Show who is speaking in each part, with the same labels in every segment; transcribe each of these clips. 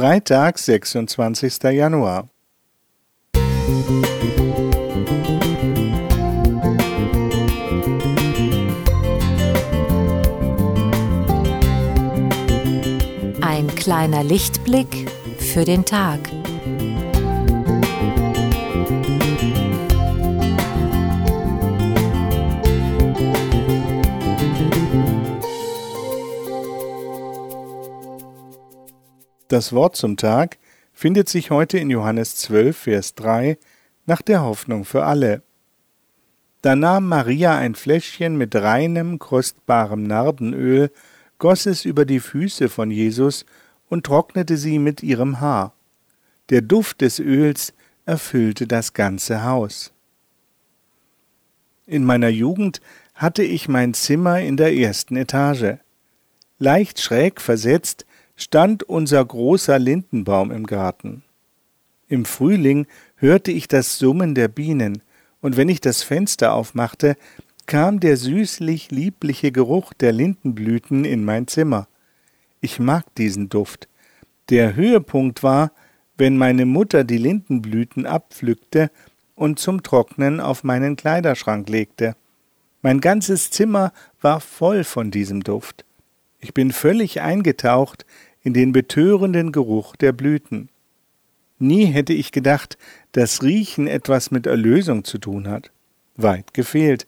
Speaker 1: Freitag, 26. Januar.
Speaker 2: Ein kleiner Lichtblick für den Tag.
Speaker 1: Das Wort zum Tag findet sich heute in Johannes 12, Vers 3 nach der Hoffnung für alle. Da nahm Maria ein Fläschchen mit reinem, kostbarem Nardenöl, goss es über die Füße von Jesus und trocknete sie mit ihrem Haar. Der Duft des Öls erfüllte das ganze Haus. In meiner Jugend hatte ich mein Zimmer in der ersten Etage. Leicht schräg versetzt stand unser großer Lindenbaum im Garten. Im Frühling hörte ich das Summen der Bienen, und wenn ich das Fenster aufmachte, kam der süßlich liebliche Geruch der Lindenblüten in mein Zimmer. Ich mag diesen Duft. Der Höhepunkt war, wenn meine Mutter die Lindenblüten abpflückte und zum Trocknen auf meinen Kleiderschrank legte. Mein ganzes Zimmer war voll von diesem Duft. Ich bin völlig eingetaucht in den betörenden Geruch der Blüten. Nie hätte ich gedacht, dass Riechen etwas mit Erlösung zu tun hat. Weit gefehlt.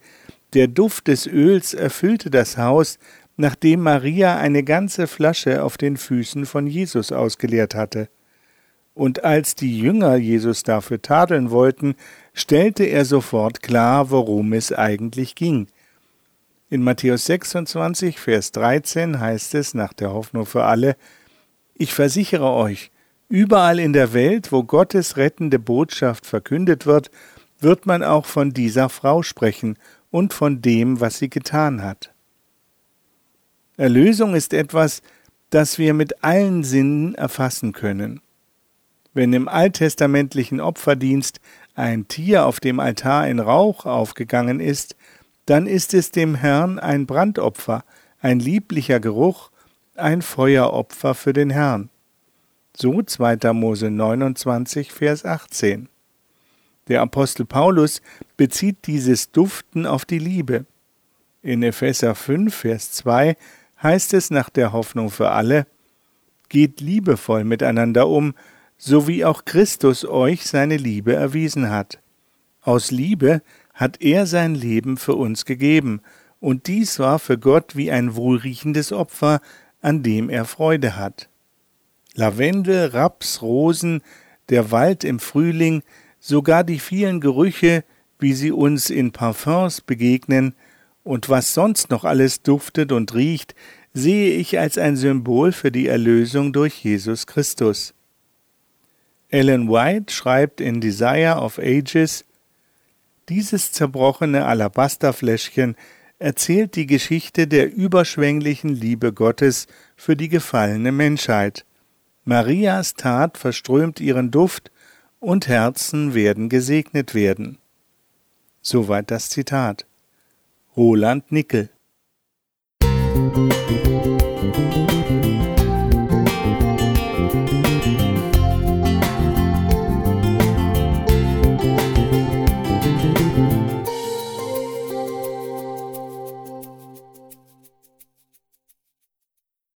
Speaker 1: Der Duft des Öls erfüllte das Haus, nachdem Maria eine ganze Flasche auf den Füßen von Jesus ausgeleert hatte. Und als die Jünger Jesus dafür tadeln wollten, stellte er sofort klar, worum es eigentlich ging. In Matthäus 26, Vers 13 heißt es nach der Hoffnung für alle, ich versichere euch, überall in der Welt, wo Gottes rettende Botschaft verkündet wird, wird man auch von dieser Frau sprechen und von dem, was sie getan hat. Erlösung ist etwas, das wir mit allen Sinnen erfassen können. Wenn im alttestamentlichen Opferdienst ein Tier auf dem Altar in Rauch aufgegangen ist, dann ist es dem Herrn ein Brandopfer, ein lieblicher Geruch, ein Feueropfer für den Herrn. So 2. Mose 29, Vers 18. Der Apostel Paulus bezieht dieses Duften auf die Liebe. In Epheser 5, Vers 2 heißt es nach der Hoffnung für alle, Geht liebevoll miteinander um, so wie auch Christus euch seine Liebe erwiesen hat. Aus Liebe hat er sein Leben für uns gegeben, und dies war für Gott wie ein wohlriechendes Opfer, an dem er Freude hat. Lavendel, Raps, Rosen, der Wald im Frühling, sogar die vielen Gerüche, wie sie uns in Parfums begegnen, und was sonst noch alles duftet und riecht, sehe ich als ein Symbol für die Erlösung durch Jesus Christus. Ellen White schreibt in Desire of Ages Dieses zerbrochene Alabasterfläschchen erzählt die Geschichte der überschwänglichen Liebe Gottes für die gefallene Menschheit. Marias Tat verströmt ihren Duft und Herzen werden gesegnet werden. Soweit das Zitat. Roland Nickel Musik